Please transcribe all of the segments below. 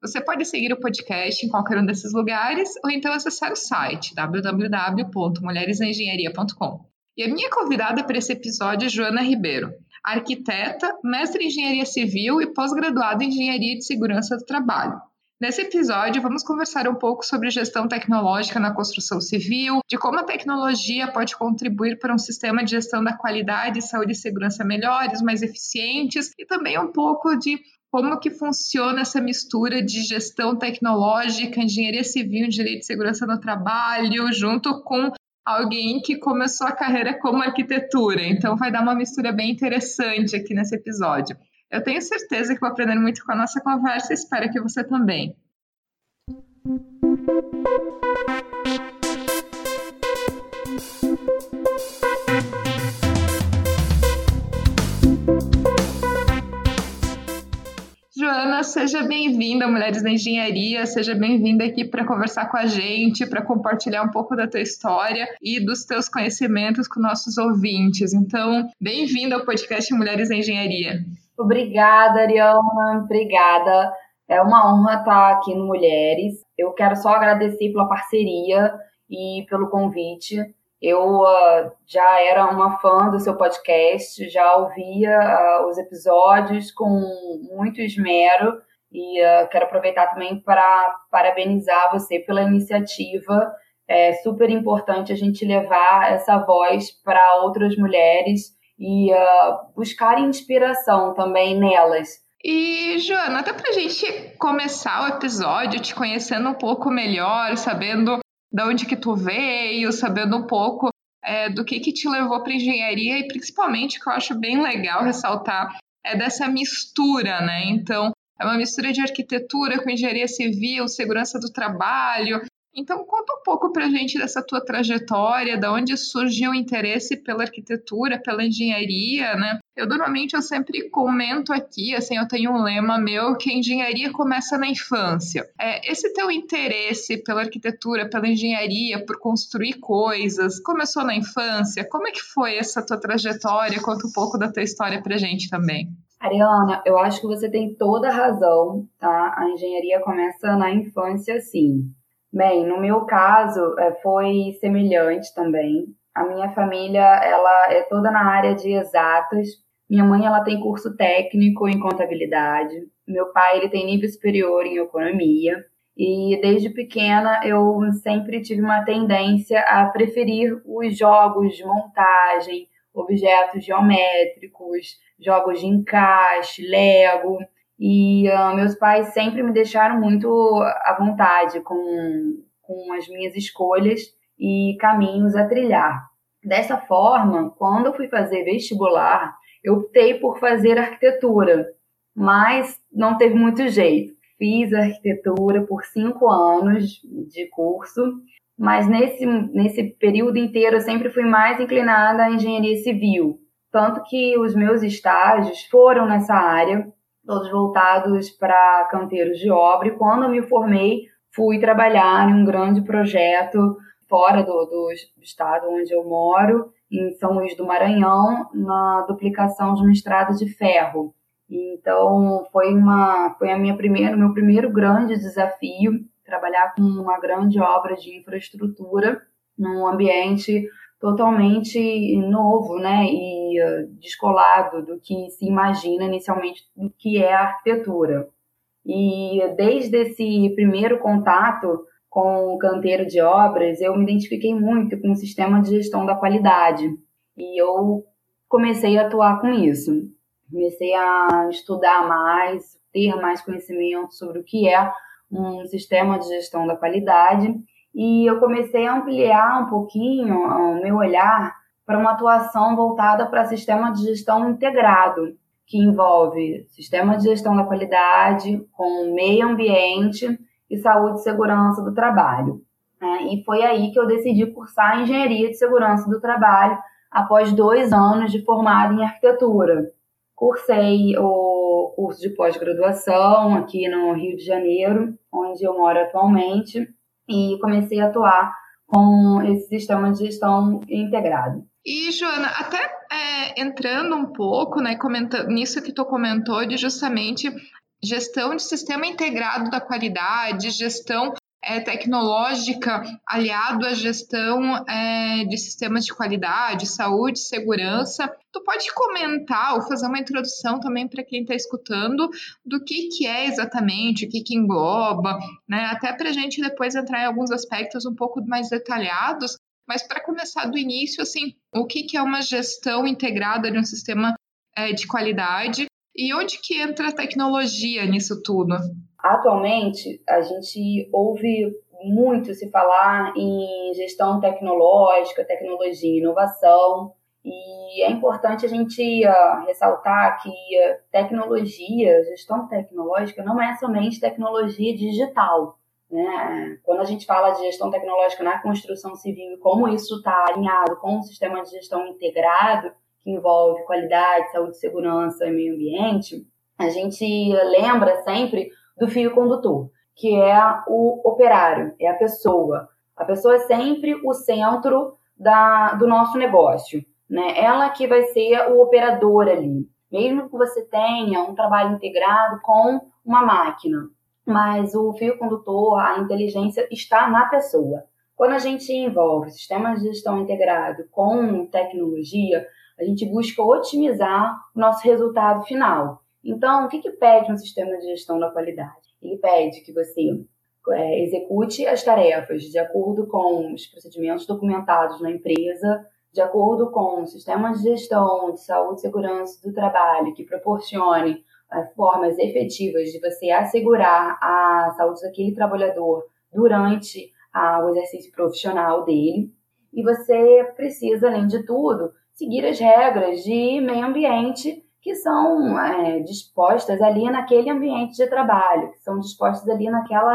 Você pode seguir o podcast em qualquer um desses lugares ou então acessar o site www.mulheresengenharia.com. E a minha convidada para esse episódio é Joana Ribeiro, arquiteta, mestre em engenharia civil e pós-graduada em engenharia de segurança do trabalho. Nesse episódio, vamos conversar um pouco sobre gestão tecnológica na construção civil, de como a tecnologia pode contribuir para um sistema de gestão da qualidade, saúde e segurança melhores, mais eficientes, e também um pouco de como que funciona essa mistura de gestão tecnológica, engenharia civil, direito de segurança no trabalho, junto com alguém que começou a carreira como arquitetura. Então vai dar uma mistura bem interessante aqui nesse episódio. Eu tenho certeza que vou aprender muito com a nossa conversa e espero que você também. Seja bem-vinda, Mulheres da Engenharia, seja bem-vinda aqui para conversar com a gente, para compartilhar um pouco da tua história e dos teus conhecimentos com nossos ouvintes. Então, bem-vinda ao podcast Mulheres da Engenharia. Obrigada, Ariana, obrigada. É uma honra estar aqui no Mulheres. Eu quero só agradecer pela parceria e pelo convite. Eu uh, já era uma fã do seu podcast, já ouvia uh, os episódios com muito esmero e uh, quero aproveitar também para parabenizar você pela iniciativa. É super importante a gente levar essa voz para outras mulheres e buscar inspiração também nelas. E, Joana, até para a gente começar o episódio te conhecendo um pouco melhor, sabendo de onde que tu veio, sabendo um pouco é, do que que te levou para engenharia e principalmente que eu acho bem legal ressaltar é dessa mistura, né? Então, é uma mistura de arquitetura com engenharia civil, segurança do trabalho, então, conta um pouco para a gente dessa tua trajetória, da onde surgiu o interesse pela arquitetura, pela engenharia, né? Eu normalmente eu sempre comento aqui, assim, eu tenho um lema meu que a engenharia começa na infância. É, esse teu interesse pela arquitetura, pela engenharia, por construir coisas, começou na infância? Como é que foi essa tua trajetória? Conta um pouco da tua história para a gente também. Ariana, eu acho que você tem toda a razão, tá? A engenharia começa na infância, sim. Bem, no meu caso é, foi semelhante também. A minha família ela é toda na área de exatas. Minha mãe ela tem curso técnico em contabilidade. Meu pai ele tem nível superior em economia. E desde pequena eu sempre tive uma tendência a preferir os jogos de montagem, objetos geométricos, jogos de encaixe, Lego. E uh, meus pais sempre me deixaram muito à vontade com, com as minhas escolhas e caminhos a trilhar. Dessa forma, quando eu fui fazer vestibular, eu optei por fazer arquitetura, mas não teve muito jeito. Fiz arquitetura por cinco anos de curso, mas nesse, nesse período inteiro eu sempre fui mais inclinada à engenharia civil. Tanto que os meus estágios foram nessa área, todos voltados para canteiros de obra. E quando eu me formei, fui trabalhar em um grande projeto fora do, do estado onde eu moro, em São Luís do Maranhão, na duplicação de uma estrada de ferro. Então foi uma foi a minha primeira meu primeiro grande desafio trabalhar com uma grande obra de infraestrutura num ambiente totalmente novo, né, e uh, descolado do que se imagina inicialmente do que é a arquitetura. E desde esse primeiro contato com o canteiro de obras, eu me identifiquei muito com o sistema de gestão da qualidade. E eu comecei a atuar com isso. Comecei a estudar mais, ter mais conhecimento sobre o que é um sistema de gestão da qualidade e eu comecei a ampliar um pouquinho o meu olhar para uma atuação voltada para sistema de gestão integrado, que envolve sistema de gestão da qualidade com meio ambiente e saúde e segurança do trabalho. Né? E foi aí que eu decidi cursar Engenharia de Segurança do Trabalho após dois anos de formada em arquitetura. Cursei o curso de pós-graduação aqui no Rio de Janeiro, onde eu moro atualmente, e comecei a atuar com esse sistema de gestão integrado. E, Joana, até é, entrando um pouco né, comentando, nisso que tu comentou, de justamente gestão de sistema integrado da qualidade, gestão é, tecnológica aliado à gestão é, de sistemas de qualidade, saúde, segurança. Tu pode comentar ou fazer uma introdução também para quem está escutando do que, que é exatamente, o que, que engloba, né? até para a gente depois entrar em alguns aspectos um pouco mais detalhados, mas para começar do início, assim, o que, que é uma gestão integrada de um sistema é, de qualidade e onde que entra a tecnologia nisso tudo? Atualmente, a gente ouve muito se falar em gestão tecnológica, tecnologia e inovação, e é importante a gente uh, ressaltar que uh, tecnologia, gestão tecnológica, não é somente tecnologia digital. Né? Quando a gente fala de gestão tecnológica na construção civil e como isso está alinhado com um sistema de gestão integrado, que envolve qualidade, saúde, segurança e meio ambiente, a gente lembra sempre do fio condutor, que é o operário, é a pessoa. A pessoa é sempre o centro da, do nosso negócio, né? Ela que vai ser o operador ali. Mesmo que você tenha um trabalho integrado com uma máquina, mas o fio condutor, a inteligência está na pessoa. Quando a gente envolve sistemas de gestão integrado com tecnologia, a gente busca otimizar o nosso resultado final. Então, o que, que pede um sistema de gestão da qualidade? Ele pede que você é, execute as tarefas de acordo com os procedimentos documentados na empresa, de acordo com sistemas de gestão de saúde e segurança do trabalho que proporcione é, formas efetivas de você assegurar a saúde daquele trabalhador durante a, o exercício profissional dele. E você precisa, além de tudo, seguir as regras de meio ambiente que são é, dispostas ali naquele ambiente de trabalho, que são dispostas ali naquela,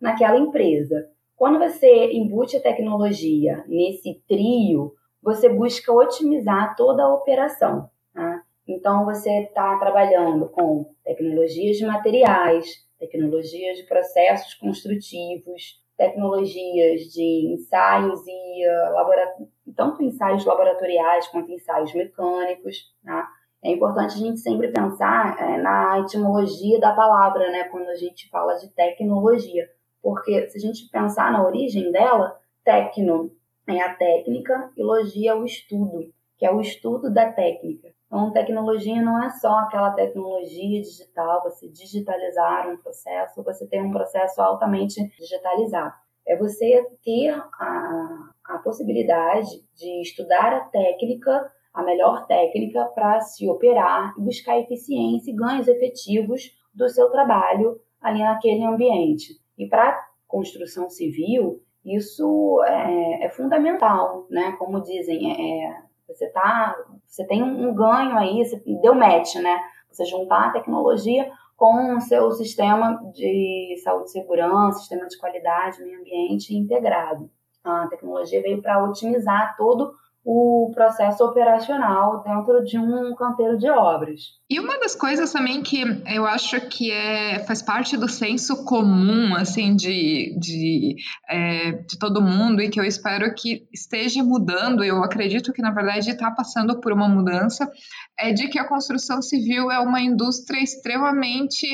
naquela empresa. Quando você embute a tecnologia nesse trio, você busca otimizar toda a operação. Tá? Então, você está trabalhando com tecnologias de materiais, tecnologias de processos construtivos, tecnologias de ensaios e uh, tanto ensaios laboratoriais quanto ensaios mecânicos. Tá? É importante a gente sempre pensar é, na etimologia da palavra, né, quando a gente fala de tecnologia. Porque se a gente pensar na origem dela, tecno é a técnica e logia é o estudo, que é o estudo da técnica. Então, tecnologia não é só aquela tecnologia digital, você digitalizar um processo, você ter um processo altamente digitalizado. É você ter a, a possibilidade de estudar a técnica a melhor técnica para se operar e buscar eficiência e ganhos efetivos do seu trabalho ali naquele ambiente. E para construção civil, isso é, é, fundamental, né? Como dizem, é, é você tá, você tem um ganho aí, você deu match, né? Você juntar a tecnologia com o seu sistema de saúde e segurança, sistema de qualidade, meio ambiente integrado. A tecnologia veio para otimizar todo o processo operacional dentro de um canteiro de obras. E uma das coisas também que eu acho que é, faz parte do senso comum, assim, de, de, é, de todo mundo e que eu espero que esteja mudando, eu acredito que na verdade está passando por uma mudança, é de que a construção civil é uma indústria extremamente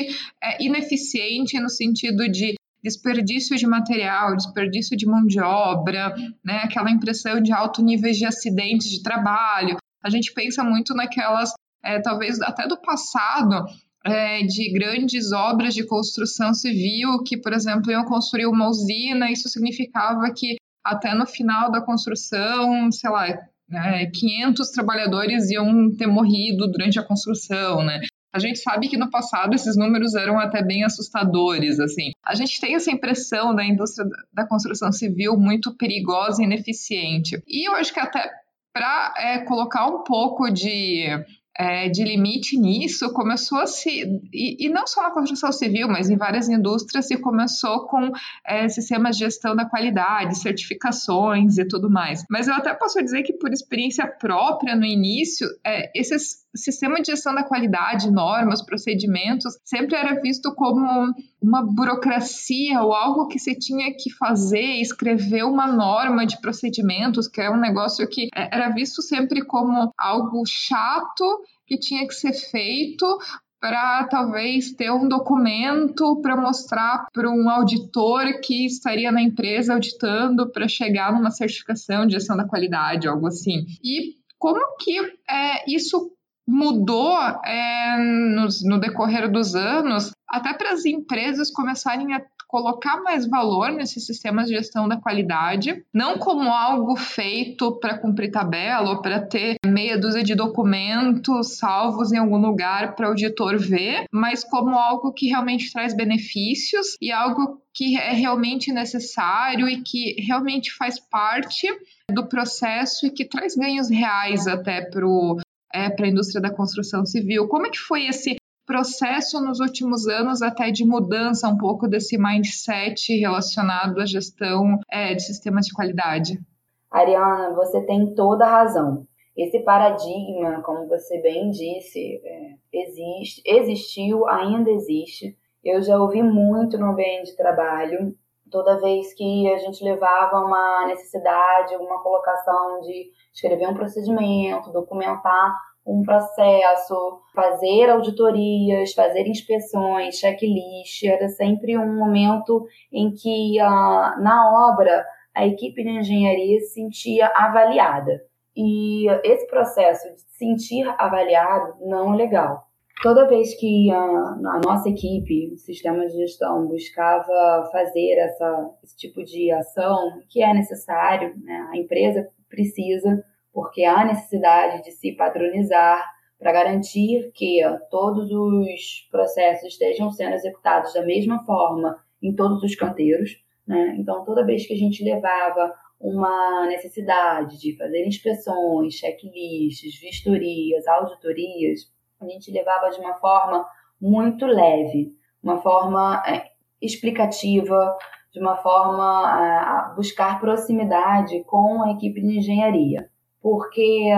é, ineficiente no sentido de desperdício de material, desperdício de mão de obra, né? aquela impressão de alto nível de acidentes de trabalho. A gente pensa muito naquelas, é, talvez até do passado, é, de grandes obras de construção civil, que, por exemplo, iam construir uma usina, isso significava que até no final da construção, sei lá, é, 500 trabalhadores iam ter morrido durante a construção, né? A gente sabe que no passado esses números eram até bem assustadores, assim. A gente tem essa impressão da indústria da construção civil muito perigosa e ineficiente. E eu acho que até para é, colocar um pouco de é, de limite nisso começou a se. E, e, não só na construção civil, mas em várias indústrias, se começou com é, sistemas de gestão da qualidade, certificações e tudo mais. Mas eu até posso dizer que, por experiência própria no início, é, esses sistema de gestão da qualidade, normas, procedimentos, sempre era visto como uma burocracia ou algo que você tinha que fazer, escrever uma norma de procedimentos, que é um negócio que é, era visto sempre como algo chato que tinha que ser feito para talvez ter um documento para mostrar para um auditor que estaria na empresa auditando para chegar numa certificação de gestão da qualidade, algo assim. E como que é, isso mudou é, no, no decorrer dos anos, até para as empresas começarem a colocar mais valor nesses sistemas de gestão da qualidade, não como algo feito para cumprir tabela ou para ter meia dúzia de documentos salvos em algum lugar para o auditor ver, mas como algo que realmente traz benefícios e algo que é realmente necessário e que realmente faz parte do processo e que traz ganhos reais até para o é, para a indústria da construção civil. Como é que foi esse processo nos últimos anos até de mudança um pouco desse mindset relacionado à gestão é, de sistemas de qualidade? Ariana, você tem toda a razão. Esse paradigma, como você bem disse, é, existe, existiu, ainda existe. Eu já ouvi muito no ambiente de trabalho, toda vez que a gente levava uma necessidade, uma colocação de escrever um procedimento, documentar um processo, fazer auditorias, fazer inspeções, checklist, era sempre um momento em que uh, na obra a equipe de engenharia se sentia avaliada. E esse processo de se sentir avaliado não é legal. Toda vez que a, a nossa equipe, o sistema de gestão, buscava fazer essa, esse tipo de ação, que é necessário, né? a empresa precisa, porque há necessidade de se padronizar para garantir que todos os processos estejam sendo executados da mesma forma em todos os canteiros. Né? Então, toda vez que a gente levava uma necessidade de fazer inspeções, checklists, vistorias, auditorias, a gente levava de uma forma muito leve, uma forma é, explicativa, de uma forma a buscar proximidade com a equipe de engenharia, porque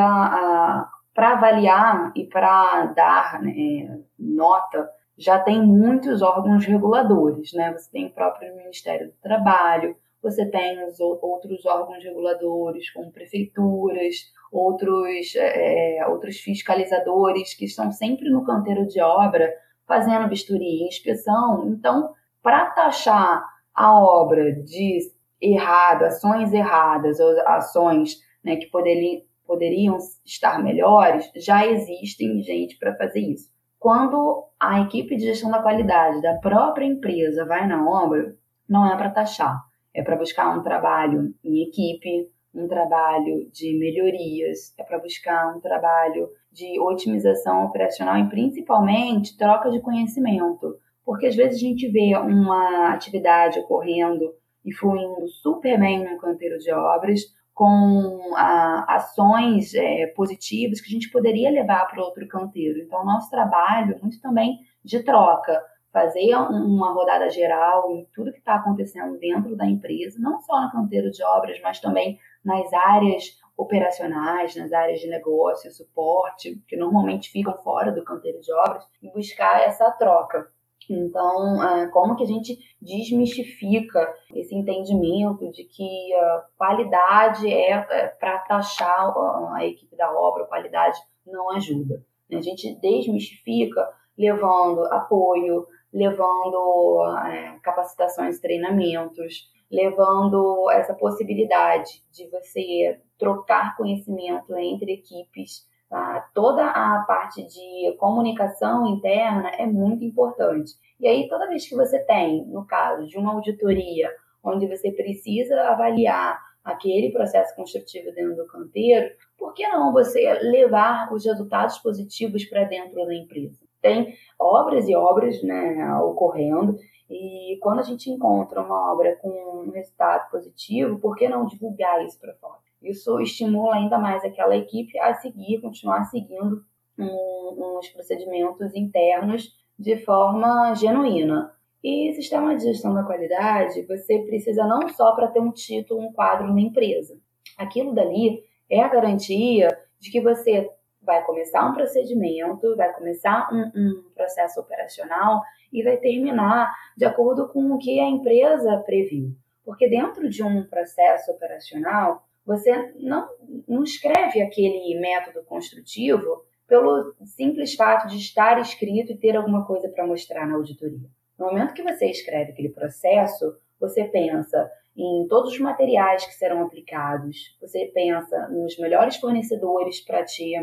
para avaliar e para dar né, nota já tem muitos órgãos reguladores, né? Você tem o próprio Ministério do Trabalho, você tem os outros órgãos reguladores, como prefeituras, outros, é, é, outros fiscalizadores que estão sempre no canteiro de obra fazendo vistoria e inspeção. Então, para taxar a obra de errado, ações erradas ou ações né, que poderiam, poderiam estar melhores, já existem gente para fazer isso. Quando a equipe de gestão da qualidade da própria empresa vai na obra, não é para taxar, é para buscar um trabalho em equipe, um trabalho de melhorias, é para buscar um trabalho de otimização operacional e principalmente troca de conhecimento. Porque às vezes a gente vê uma atividade ocorrendo e fluindo super bem no canteiro de obras, com ah, ações é, positivas que a gente poderia levar para outro canteiro. Então, o nosso trabalho é muito também de troca fazer uma rodada geral em tudo que está acontecendo dentro da empresa, não só no canteiro de obras, mas também nas áreas operacionais, nas áreas de negócio, suporte, que normalmente ficam fora do canteiro de obras, e buscar essa troca. Então, ah, como que a gente desmistifica esse entendimento de que a qualidade é, é para taxar a equipe da obra, qualidade não ajuda. A gente desmistifica levando apoio, levando é, capacitações, treinamentos, levando essa possibilidade de você trocar conhecimento entre equipes. Tá? Toda a parte de comunicação interna é muito importante. E aí, toda vez que você tem, no caso de uma auditoria, onde você precisa avaliar aquele processo construtivo dentro do canteiro, por que não você levar os resultados positivos para dentro da empresa? Tem obras e obras né, ocorrendo. E quando a gente encontra uma obra com um resultado positivo, por que não divulgar isso para fora? Isso estimula ainda mais aquela equipe a seguir, continuar seguindo um, uns procedimentos internos de forma genuína. E sistema de gestão da qualidade, você precisa não só para ter um título, um quadro na empresa. Aquilo dali é a garantia de que você vai começar um procedimento, vai começar um, um, processo operacional e vai terminar de acordo com o que a empresa previu. Porque dentro de um processo operacional, você não, não escreve aquele método construtivo pelo simples fato de estar escrito e ter alguma coisa para mostrar na auditoria. No momento que você escreve aquele processo, você pensa em todos os materiais que serão aplicados, você pensa nos melhores fornecedores para te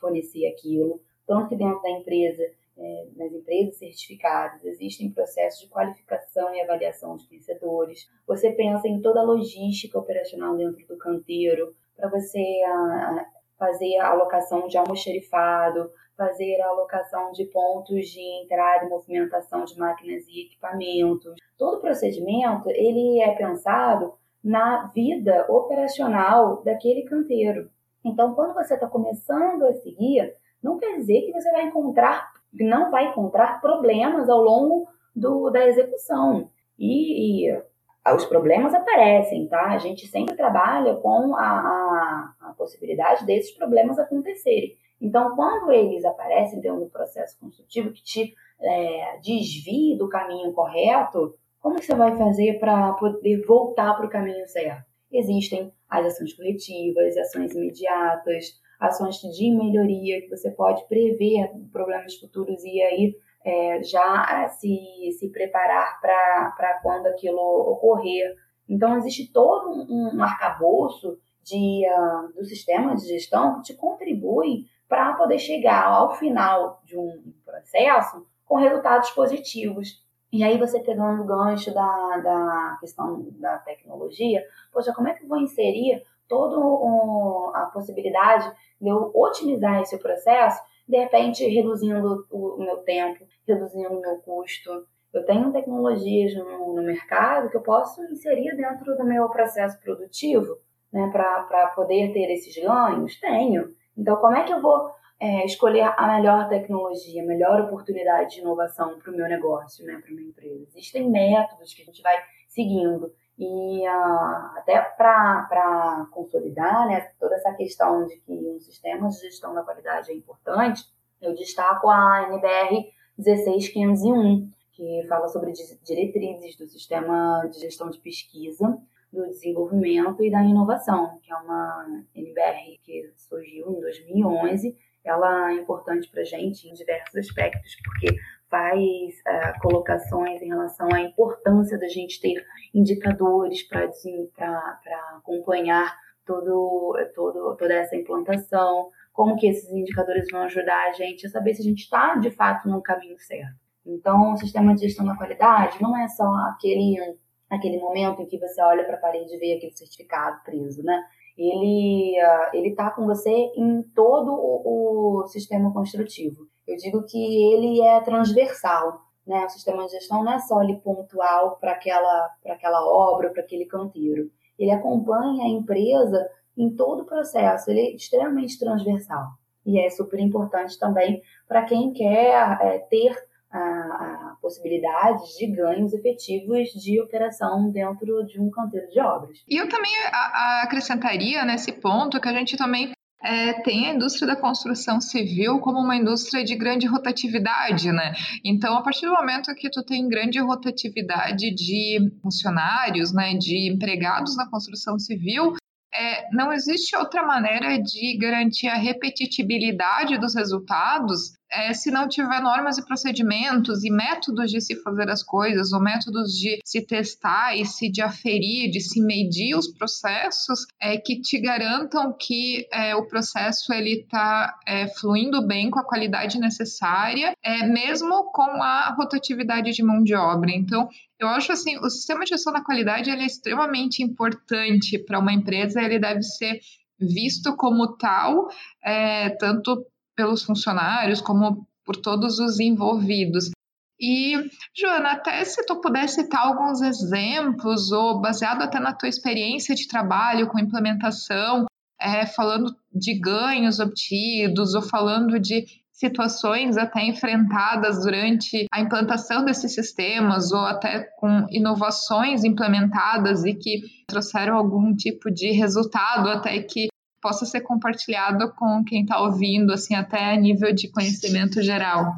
fornecer aquilo, tanto que dentro da empresa, é, nas empresas certificadas, existem processos de qualificação e avaliação de fornecedores. Você pensa em toda a logística operacional dentro do canteiro, para você fazer a alocação de almoxerifado, fazer a alocação de pontos de entrada e movimentação de máquinas e equipamentos. Todo o procedimento ele é pensado na vida operacional daquele canteiro. Então, quando você está começando a seguir, não quer dizer que você vai encontrar, não vai encontrar problemas ao longo do, da execução. E, e os problemas aparecem, tá? A gente sempre trabalha com a, a, a possibilidade desses problemas acontecerem. Então, quando eles aparecem dentro do processo construtivo que te é, desvia do caminho correto, como você vai fazer para poder voltar para o caminho certo? Existem as ações coletivas, ações imediatas, ações de melhoria que você pode prever problemas futuros e aí é, já se, se preparar para quando aquilo ocorrer. Então, existe todo um, um arcabouço de, uh, do sistema de gestão que te contribui para poder chegar ao final de um processo com resultados positivos. E aí você pegando o gancho da, da questão da tecnologia, poxa, como é que eu vou inserir toda um, a possibilidade de eu otimizar esse processo, de repente reduzindo o, meu tempo, reduzindo o meu custo. Eu tenho tecnologias no, no mercado que eu posso inserir dentro do meu processo produtivo, né, para poder ter esses ganhos? Tenho. Então, como é que eu vou é, escolher a melhor tecnologia, a melhor oportunidade de inovação para o meu negócio, né, para minha empresa? Existem métodos que a gente vai seguindo. E uh, até para consolidar né, toda essa questão de que um sistema de gestão da qualidade é importante, eu destaco a NBR 16501, que fala sobre diretrizes do sistema de gestão de pesquisa, do desenvolvimento e da inovação, que é uma NBR que surgiu em 2011. Ela é importante para a gente em diversos aspectos, porque faz uh, colocações em relação à importância da gente ter indicadores para acompanhar todo, todo, toda essa implantação, como que esses indicadores vão ajudar a gente a saber se a gente está, de fato, no caminho certo. Então, o sistema de gestão da qualidade não é só aquele, aquele momento em que você olha para a parede e vê aquele certificado preso, né? Ele uh, ele está com você em todo o, o sistema construtivo. Eu digo que ele é transversal, né? O sistema de gestão não é só ali pontual para aquela, aquela obra, para aquele canteiro. Ele acompanha a empresa em todo o processo, ele é extremamente transversal. E é super importante também para quem quer é, ter a, a possibilidade de ganhos efetivos de operação dentro de um canteiro de obras. E eu também acrescentaria nesse ponto que a gente também é, tem a indústria da construção civil como uma indústria de grande rotatividade, né? Então, a partir do momento que tu tem grande rotatividade de funcionários, né, de empregados na construção civil, é, não existe outra maneira de garantir a repetitibilidade dos resultados é, se não tiver normas e procedimentos e métodos de se fazer as coisas, ou métodos de se testar e se de aferir, de se medir os processos, é, que te garantam que é, o processo ele está é, fluindo bem com a qualidade necessária, é, mesmo com a rotatividade de mão de obra. Então, eu acho assim, o sistema de gestão da qualidade ele é extremamente importante para uma empresa, ele deve ser visto como tal, é, tanto pelos funcionários como por todos os envolvidos. E, Joana, até se tu pudesse citar alguns exemplos, ou baseado até na tua experiência de trabalho com implementação, é, falando de ganhos obtidos ou falando de situações até enfrentadas durante a implantação desses sistemas ou até com inovações implementadas e que trouxeram algum tipo de resultado até que possa ser compartilhado com quem está ouvindo, assim, até a nível de conhecimento geral.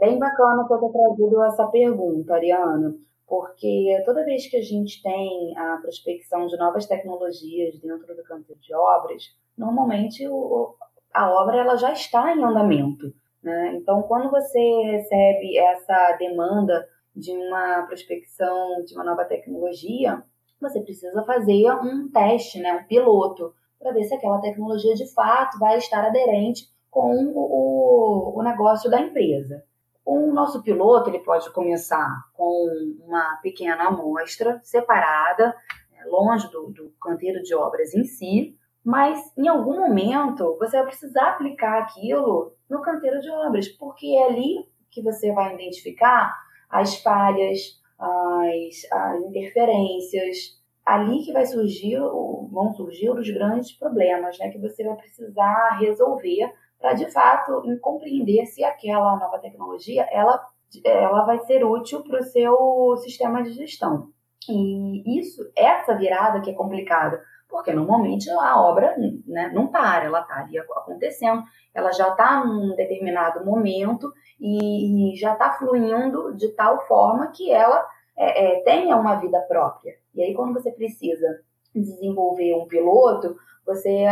Bem bacana ter trazido essa pergunta, Ariana, porque toda vez que a gente tem a prospecção de novas tecnologias dentro do campo de obras, normalmente o, a obra ela já está em andamento. Né? Então, quando você recebe essa demanda de uma prospecção de uma nova tecnologia, você precisa fazer um teste, né? um piloto, para ver se aquela tecnologia de fato vai estar aderente com o, o negócio da empresa. O nosso piloto ele pode começar com uma pequena amostra separada, né, longe do, do canteiro de obras em si, mas em algum momento você vai precisar aplicar aquilo no canteiro de obras, porque é ali que você vai identificar as falhas, as, as interferências, ali que vai surgir, vão surgir os grandes problemas, né, que você vai precisar resolver para de fato compreender se aquela nova tecnologia ela, ela vai ser útil para o seu sistema de gestão. E isso, essa virada que é complicada, porque normalmente a obra né, não para, ela está ali acontecendo, ela já está num determinado momento e, já está fluindo de tal forma que ela é, é, tenha uma vida própria. E aí, quando você precisa desenvolver um piloto, você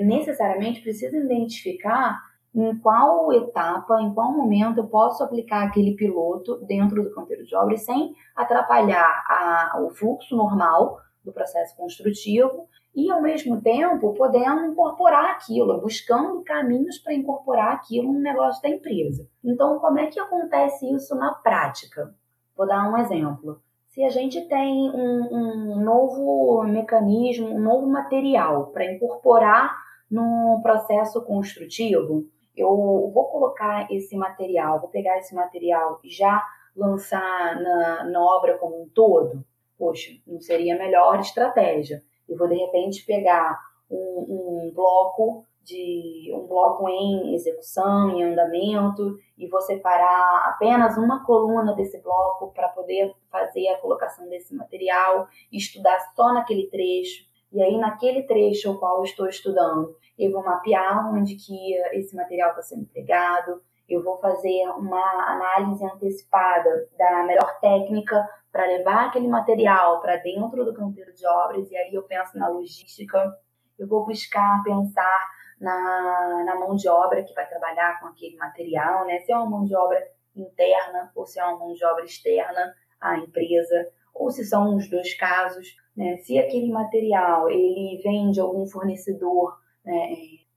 necessariamente precisa identificar em qual etapa, em qual momento eu posso aplicar aquele piloto dentro do canteiro de obras sem atrapalhar a, o fluxo normal do processo construtivo e, ao mesmo tempo, podendo incorporar aquilo, buscando caminhos para incorporar aquilo no negócio da empresa. Então, como é que acontece isso na prática? Vou dar um exemplo. Se a gente tem um, um novo mecanismo, um novo material para incorporar no processo construtivo, eu vou colocar esse material, vou pegar esse material e já lançar na, na obra como um todo? poxa, não seria a melhor estratégia. Eu vou de repente pegar um, um bloco de um bloco em execução, em andamento, e vou separar apenas uma coluna desse bloco para poder fazer a colocação desse material, estudar só naquele trecho. E aí, naquele trecho o qual eu estou estudando, eu vou mapear onde que esse material está sendo empregado, eu vou fazer uma análise antecipada da melhor técnica para levar aquele material para dentro do canteiro de obras, e aí eu penso na logística, eu vou buscar pensar na, na mão de obra que vai trabalhar com aquele material, né? Se é uma mão de obra interna ou se é uma mão de obra externa à empresa, ou se são os dois casos, né? Se aquele material ele vem de algum fornecedor né,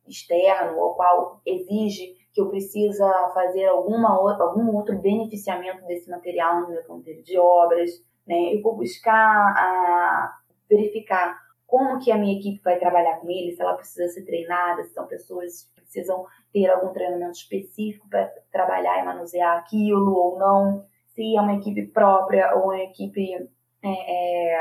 externo, ou qual exige que eu precisa fazer alguma algum outro beneficiamento desse material no meu canteiro de obras, né? Eu vou buscar a, verificar como que a minha equipe vai trabalhar com ele, se ela precisa ser treinada, se são pessoas que precisam ter algum treinamento específico para trabalhar e manusear aquilo ou não, se é uma equipe própria ou uma equipe é, é,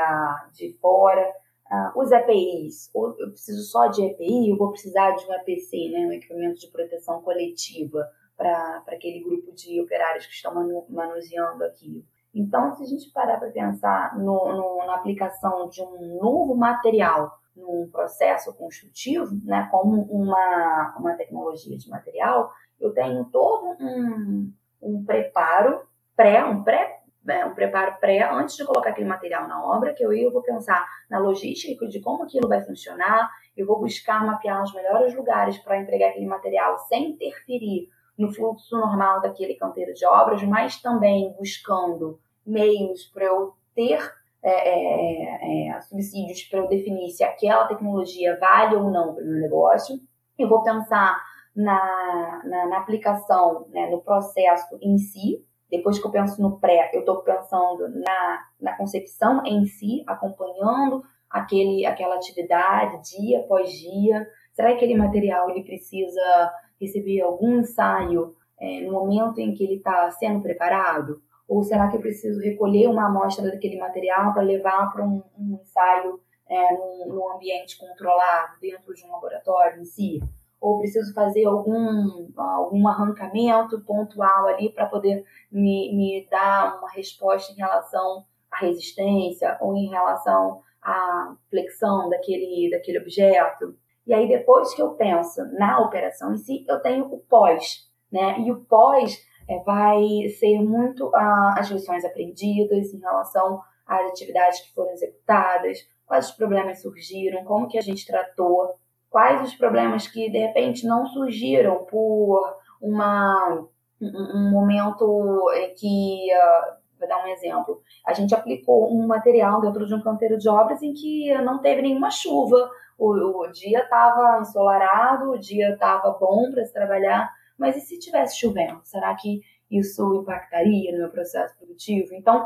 de fora. Uh, os EPIs, ou eu preciso só de EPI, eu vou precisar de um EPC, né, um equipamento de proteção coletiva para aquele grupo de operários que estão manu, manuseando aquilo. Então, se a gente parar para pensar no, no, na aplicação de um novo material num processo construtivo, né, como uma, uma tecnologia de material, eu tenho todo um, um preparo pré, um pré né, um preparo pré antes de colocar aquele material na obra, que eu, eu vou pensar na logística de como aquilo vai funcionar, eu vou buscar mapear os melhores lugares para entregar aquele material sem interferir no fluxo normal daquele canteiro de obras, mas também buscando meios para eu ter é, é, é, subsídios para eu definir se aquela tecnologia vale ou não para o meu negócio. Eu vou pensar na, na, na aplicação, né, no processo em si, depois que eu penso no pré, eu estou pensando na, na concepção em si, acompanhando aquele, aquela atividade dia após dia. Será que aquele material ele precisa receber algum ensaio é, no momento em que ele está sendo preparado? Ou será que eu preciso recolher uma amostra daquele material para levar para um, um, ensaio é, no, no ambiente controlado, dentro de um laboratório em si? Ou preciso fazer algum, algum arrancamento pontual ali para poder me, me dar uma resposta em relação à resistência ou em relação à flexão daquele, daquele objeto? E aí, depois que eu penso na operação em si, eu tenho o pós, né? E o pós é, vai ser muito ah, as lições aprendidas em relação às atividades que foram executadas, quais os problemas surgiram, como que a gente tratou, quais os problemas que de repente não surgiram por uma, um, momento que, uh, vou dar um exemplo, a gente aplicou um material dentro de um canteiro de obras em que não teve nenhuma chuva, o, o dia estava ensolarado, o dia estava bom para se trabalhar, mas e se tivesse chovendo? Será que isso impactaria no meu processo produtivo? Então,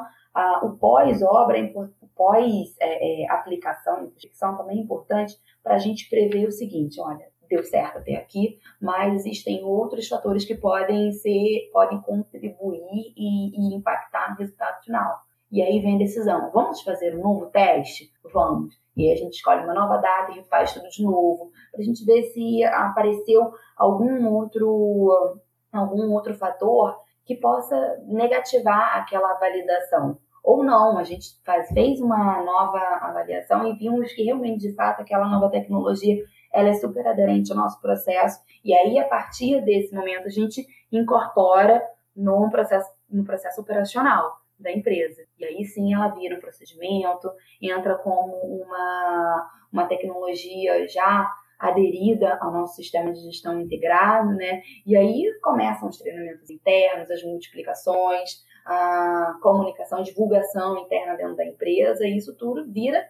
o pós-obra, o pós-aplicação é, é, também é importante para a gente prever o seguinte, olha, deu certo até aqui, mas existem outros fatores que podem ser, podem contribuir e, e impactar no resultado final. E aí vem a decisão, vamos fazer um novo teste? Vamos. E a gente escolhe uma nova data e refaz tudo de novo, para a gente ver se apareceu algum outro, algum outro fator que possa negativar aquela validação. Ou não, a gente faz, fez uma nova avaliação e vimos que realmente, de fato, aquela nova tecnologia ela é super aderente ao nosso processo. E aí, a partir desse momento, a gente incorpora no processo, no processo operacional da empresa. E aí sim ela vira um procedimento, entra como uma, uma tecnologia já aderida ao nosso sistema de gestão integrado, né? E aí começam os treinamentos internos, as multiplicações, a comunicação, a divulgação interna dentro da empresa, e isso tudo vira,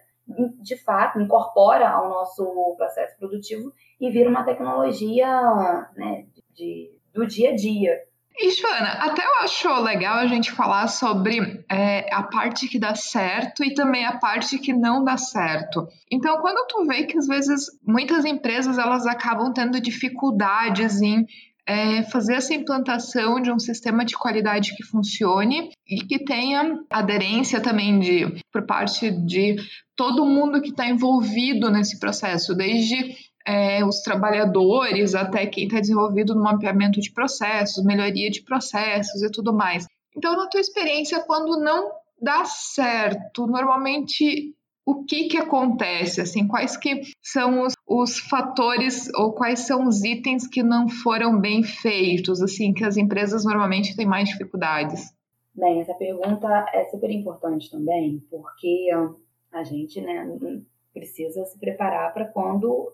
de fato, incorpora ao nosso processo produtivo e vira uma tecnologia né, de, do dia a dia. E, até eu acho legal a gente falar sobre é, a parte que dá certo e também a parte que não dá certo. Então, quando tu vê que às vezes muitas empresas elas acabam tendo dificuldades em é, fazer essa implantação de um sistema de qualidade que funcione e que tenha aderência também de por parte de todo mundo que está envolvido nesse processo, desde é, os trabalhadores até quem está desenvolvido no mapeamento de processos, melhoria de processos e tudo mais. Então, na tua experiência, quando não dá certo, normalmente o que que acontece, assim, quais que são os, os fatores ou quais são os itens que não foram bem feitos, assim, que as empresas normalmente têm mais dificuldades? Bem, essa pergunta é super importante também, porque a gente, né, precisa se preparar para quando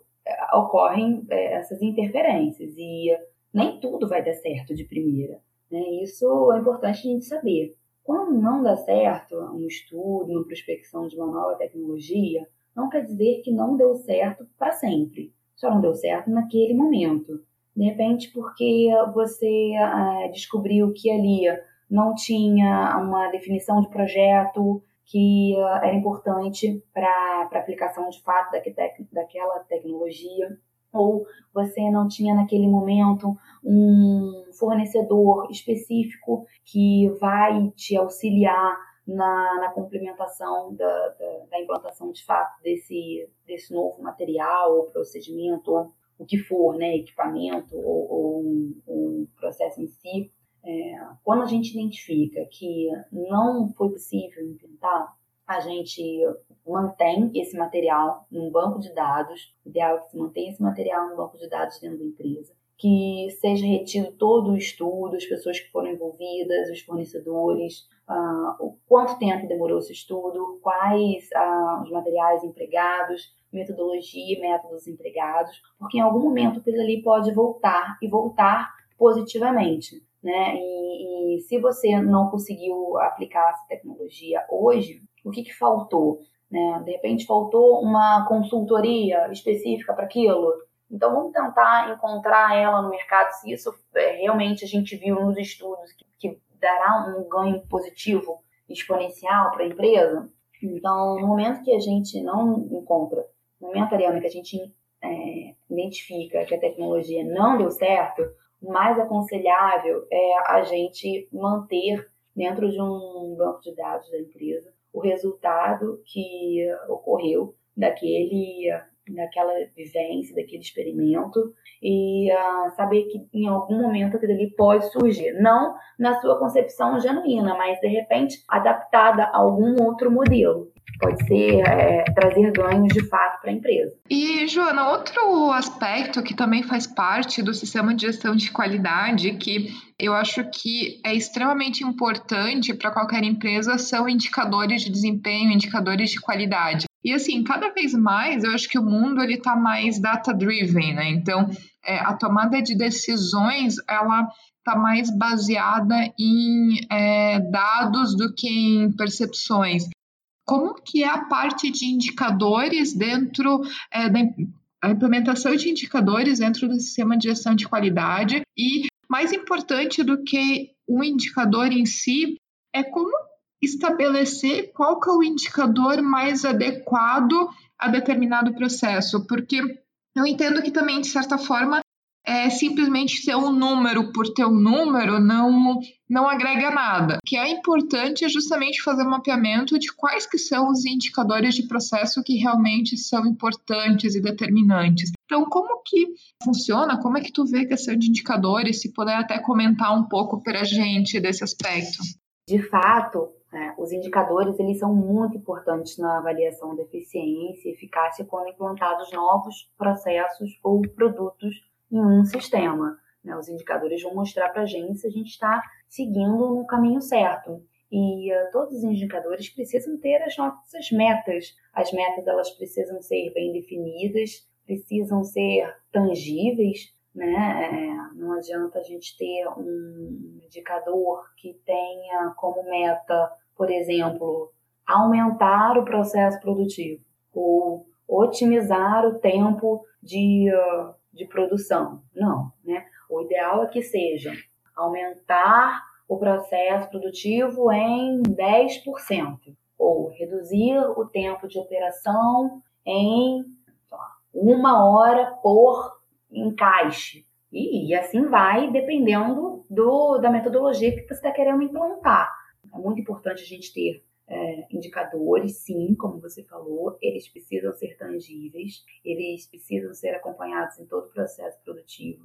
ocorrem é, essas interferências e nem tudo vai dar certo de primeira. Né? Isso é importante a gente saber. Quando não dá certo um estudo, uma prospecção de uma nova tecnologia, não quer dizer que não deu certo para sempre. Só não deu certo naquele momento. De repente, porque você ah, descobriu que ali não tinha uma definição de projeto que ah, era importante para a aplicação de fato daquela tecnologia ou você não tinha naquele momento um fornecedor específico que vai te auxiliar na, na complementação da, da, da, implantação de fato desse, desse novo material ou procedimento, ou o que for, né, equipamento ou, ou um, um, processo em si. É, quando a gente identifica que não foi possível implantar, a gente mantém esse material num banco de dados, o ideal é que se mantenha esse material no banco de dados dentro da empresa, que seja retido todo o estudo, as pessoas que foram envolvidas, os fornecedores, uh, quanto tempo demorou esse estudo, quais uh, os materiais empregados, metodologia e métodos empregados, porque em algum momento aquilo ali pode voltar e voltar positivamente. Né? E, e se você não conseguiu aplicar essa tecnologia hoje, o que, que faltou? Né? De repente faltou uma consultoria específica para aquilo. Então vamos tentar encontrar ela no mercado se isso é, realmente a gente viu nos estudos que, que dará um ganho positivo exponencial para a empresa. Então, no momento que a gente não encontra, no momento, Ariana, que a gente é, identifica que a tecnologia não deu certo, mais aconselhável é a gente manter dentro de um banco de dados da empresa o resultado que ocorreu daquele daquela vivência, daquele experimento e uh, saber que em algum momento aquilo ali pode surgir, não na sua concepção genuína, mas de repente adaptada a algum outro modelo pode ser é, trazer ganhos de fato para a empresa. E, Joana, outro aspecto que também faz parte do sistema de gestão de qualidade, que eu acho que é extremamente importante para qualquer empresa, são indicadores de desempenho, indicadores de qualidade. E assim, cada vez mais eu acho que o mundo ele está mais data driven, né? Então, é, a tomada de decisões ela está mais baseada em é, dados do que em percepções como que é a parte de indicadores dentro é, da a implementação de indicadores dentro do sistema de gestão de qualidade e mais importante do que o indicador em si é como estabelecer qual que é o indicador mais adequado a determinado processo, porque eu entendo que também de certa forma é, simplesmente ter um número por ter um número não, não agrega nada. O que é importante é justamente fazer um mapeamento de quais que são os indicadores de processo que realmente são importantes e determinantes. Então, como que funciona? Como é que tu vê a questão de indicadores? Se puder até comentar um pouco para a gente desse aspecto. De fato, é, os indicadores eles são muito importantes na avaliação da eficiência e eficácia quando implantados novos processos ou produtos em um sistema. Né? Os indicadores vão mostrar para a gente se a gente está seguindo no caminho certo. E uh, todos os indicadores precisam ter as nossas metas. As metas elas precisam ser bem definidas, precisam ser tangíveis, né? É, não adianta a gente ter um indicador que tenha como meta, por exemplo, aumentar o processo produtivo ou otimizar o tempo de de produção. Não, né? O ideal é que seja aumentar o processo produtivo em 10% ou reduzir o tempo de operação em uma hora por encaixe. E, e assim vai, dependendo do, da metodologia que você está querendo implantar. É muito importante a gente ter é, indicadores, sim, como você falou, eles precisam ser tangíveis, eles precisam ser acompanhados em todo o processo produtivo.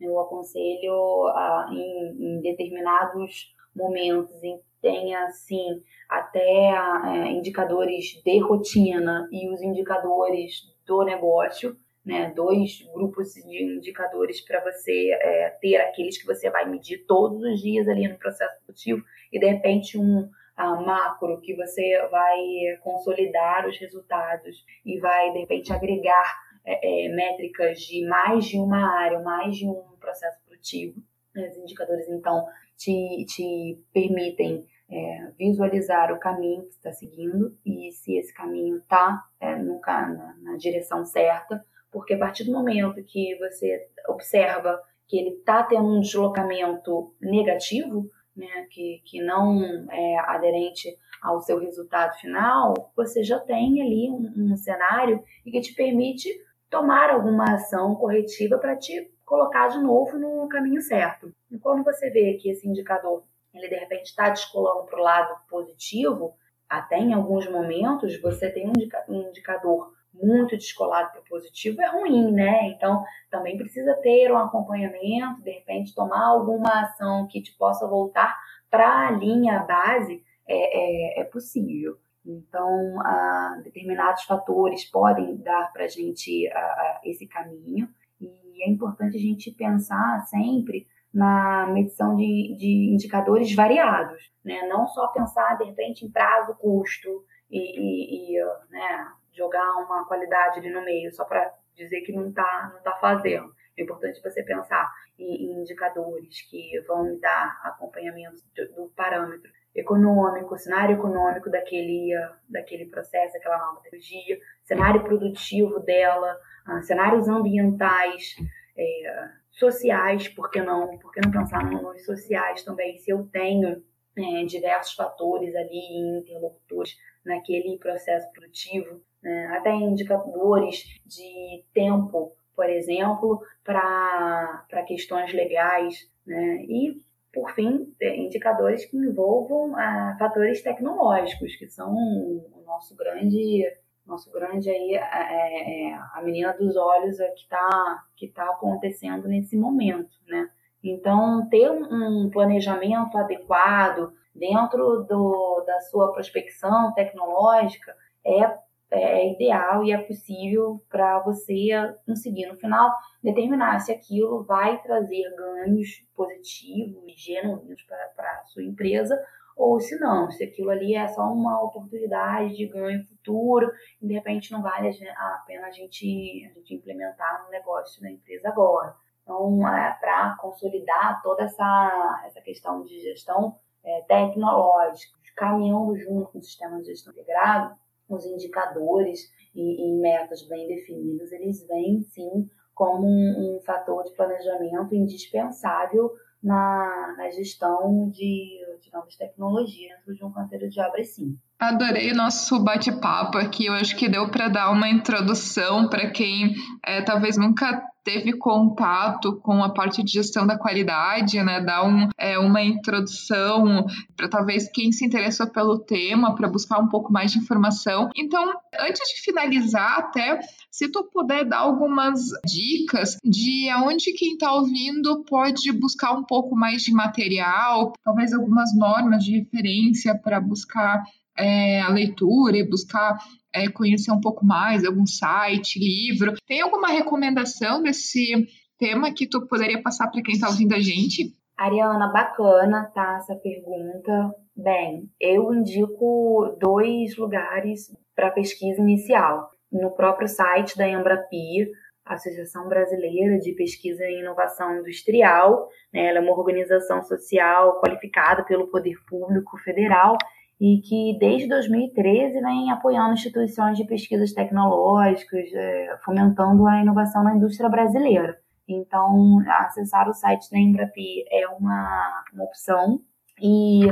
Eu aconselho a, em, em determinados momentos em que tenha, assim, até é, indicadores de rotina e os indicadores do negócio, né, dois grupos de indicadores para você é, ter aqueles que você vai medir todos os dias ali no processo produtivo e de repente um a macro, que você vai consolidar os resultados e vai, de repente, agregar é, é, métricas de mais de uma área, mais de um processo produtivo. Os indicadores, então, te, te permitem é, visualizar o caminho que está seguindo e se esse caminho está é, na, na direção certa, porque a partir do momento que você observa que ele está tendo um deslocamento negativo, né, que, que não é aderente ao seu resultado final, você já tem ali um, um cenário e que te permite tomar alguma ação corretiva para te colocar de novo no caminho certo. E quando você vê que esse indicador ele de repente está descolando para o lado positivo, até em alguns momentos você tem um indicador muito descolado para positivo é ruim, né? Então, também precisa ter um acompanhamento, de repente, tomar alguma ação que te possa voltar para a linha base é, é, é possível. Então, ah, determinados fatores podem dar para a gente ah, esse caminho e é importante a gente pensar sempre na medição de, de indicadores variados, né? Não só pensar, de repente, em prazo, custo e, e, e né, jogar uma qualidade ali no meio só para dizer que não está não tá fazendo. É importante você pensar em, em, indicadores que vão dar acompanhamento do, do parâmetro econômico, cenário econômico daquele, daquele processo, daquela nova tecnologia, cenário produtivo dela, uh, cenários ambientais, é, sociais, por que não? Por que não pensar nos sociais também? Se eu tenho é, diversos fatores ali, interlocutores naquele processo produtivo, né? até indicadores de tempo, por exemplo, para questões legais, né? e, por fim, indicadores que envolvam ah, fatores tecnológicos, que são o nosso grande Nosso grande aí é, é, é a menina dos olhos é que está que tá acontecendo nesse momento, né? Então, ter um planejamento adequado dentro do, da sua prospecção tecnológica é é ideal e é possível para você conseguir no final determinar se aquilo vai trazer ganhos positivos e genuínos para a sua empresa ou se não, se aquilo ali é só uma oportunidade de ganho futuro e de repente não vale a pena a gente, a gente implementar no negócio da empresa agora. Então, é, para consolidar toda essa, essa questão de gestão é, tecnológica, caminhando junto com o sistema de gestão integrado, os indicadores e, e metas bem definidos, eles vêm sim como um, um fator de planejamento indispensável na, na gestão de, de, novas tecnologias dentro de um canteiro de obra, sim. Adorei nosso bate-papo aqui. Eu acho que deu para dar uma introdução para quem é, talvez nunca teve contato com a parte de gestão da qualidade, né? Dar um, é, uma introdução para talvez quem se interessou pelo tema, para buscar um pouco mais de informação. Então, antes de finalizar, até se tu puder dar algumas dicas de aonde quem está ouvindo pode buscar um pouco mais de material, talvez algumas normas de referência para buscar é, a leitura e buscar é, conhecer um pouco mais, algum site, livro. Tem alguma recomendação desse tema que tu poderia passar para quem está ouvindo a gente? Ariana, bacana, tá? Essa pergunta. Bem, eu indico dois lugares para pesquisa inicial. No próprio site da Embrapi, Associação Brasileira de Pesquisa e Inovação Industrial. Né? Ela é uma organização social qualificada pelo Poder Público Federal e que desde 2013 vem apoiando instituições de pesquisas tecnológicas, é, fomentando a inovação na indústria brasileira. Então, acessar o site da Embrapi é uma, uma opção e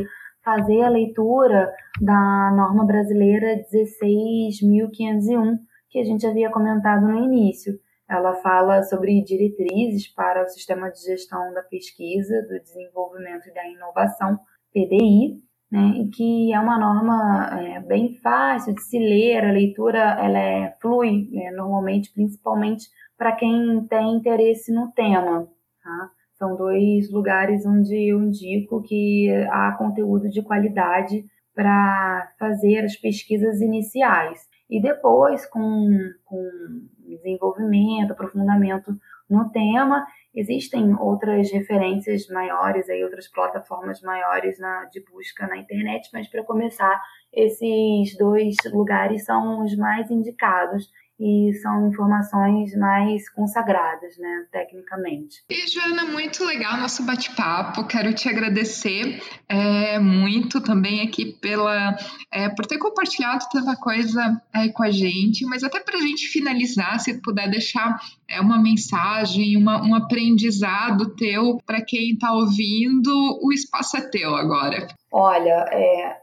fazer a leitura da norma brasileira 16.501, que a gente havia comentado no início. Ela fala sobre diretrizes para o sistema de gestão da pesquisa, do desenvolvimento e da inovação, PDI, né, e que é uma norma é, bem fácil de se ler, a leitura ela é, flui né, normalmente, principalmente para quem tem interesse no tema. Tá? São dois lugares onde eu indico que há conteúdo de qualidade para fazer as pesquisas iniciais. E depois, com, com desenvolvimento, aprofundamento no tema, Existem outras referências maiores, aí, outras plataformas maiores na, de busca na internet, mas para começar, esses dois lugares são os mais indicados e são informações mais consagradas, né, tecnicamente. E Joana, muito legal nosso bate-papo. Quero te agradecer é, muito também aqui pela é, por ter compartilhado tanta coisa é, com a gente, mas até para a gente finalizar, se puder deixar é, uma mensagem, uma, um aprendizado teu para quem está ouvindo, o espaço é teu agora. Olha,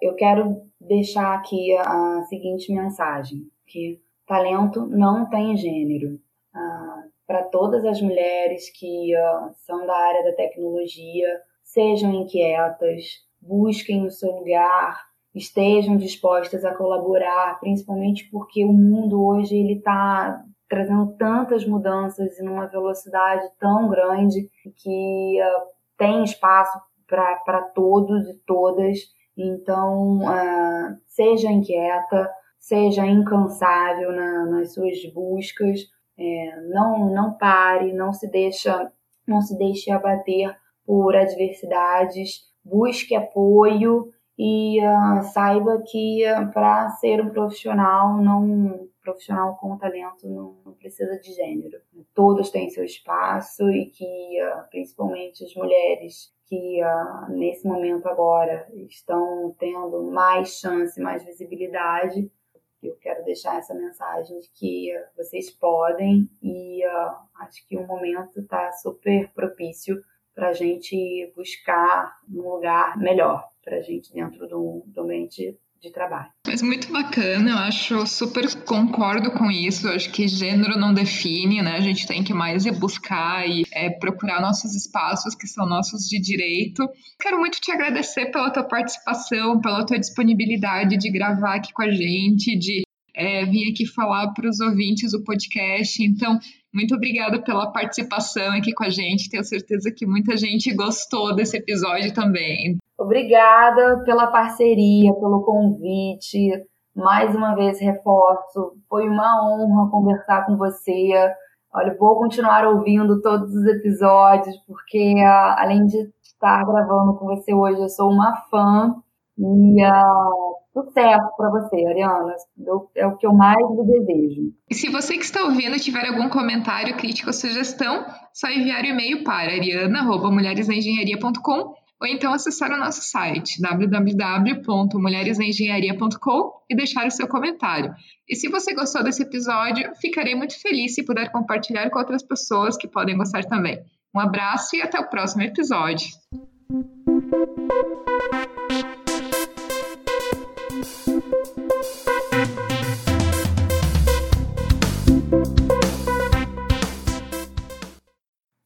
eu quero deixar aqui a seguinte mensagem, que talento não tem gênero. Ah, Para todas as mulheres que são da área da tecnologia, sejam inquietas, busquem o seu lugar, estejam dispostas a colaborar, principalmente porque o mundo hoje ele está trazendo tantas mudanças e numa velocidade tão grande que uh, tem espaço para todos e todas. Então, uh, seja inquieta, seja incansável na, nas suas buscas, é, não, não pare, não se deixa, não se deixe abater por adversidades, busque apoio e uh, saiba que uh, para ser um profissional não profissional com talento não, não, precisa de gênero. Todos têm seu espaço e que uh, principalmente as mulheres que nesse momento agora estão tendo mais chance, mais visibilidade, eu quero deixar essa mensagem de que vocês podem e uh, acho que o momento está super propício para a gente buscar um lugar melhor para a gente dentro do, do ambiente de trabalho. Mas muito bacana, eu acho super concordo com isso. Acho que gênero não define, né? A gente tem que mais ir buscar e é, procurar nossos espaços que são nossos de direito. Quero muito te agradecer pela tua participação, pela tua disponibilidade de gravar aqui com a gente, de é, vir aqui falar para os ouvintes do podcast. Então, muito obrigada pela participação aqui com a gente. Tenho certeza que muita gente gostou desse episódio também. Obrigada pela parceria, pelo convite. Mais uma vez reforço, foi uma honra conversar com você. Olha, vou continuar ouvindo todos os episódios, porque além de estar gravando com você hoje, eu sou uma fã. E uh, sucesso para você, Ariana. é o que eu mais lhe desejo. E se você que está ouvindo tiver algum comentário, crítica ou sugestão, só enviar o e-mail para ariana.mulheresengenharia.com ou então acessar o nosso site www.mulheresengenharia.com e deixar o seu comentário. E se você gostou desse episódio, ficarei muito feliz se puder compartilhar com outras pessoas que podem gostar também. Um abraço e até o próximo episódio.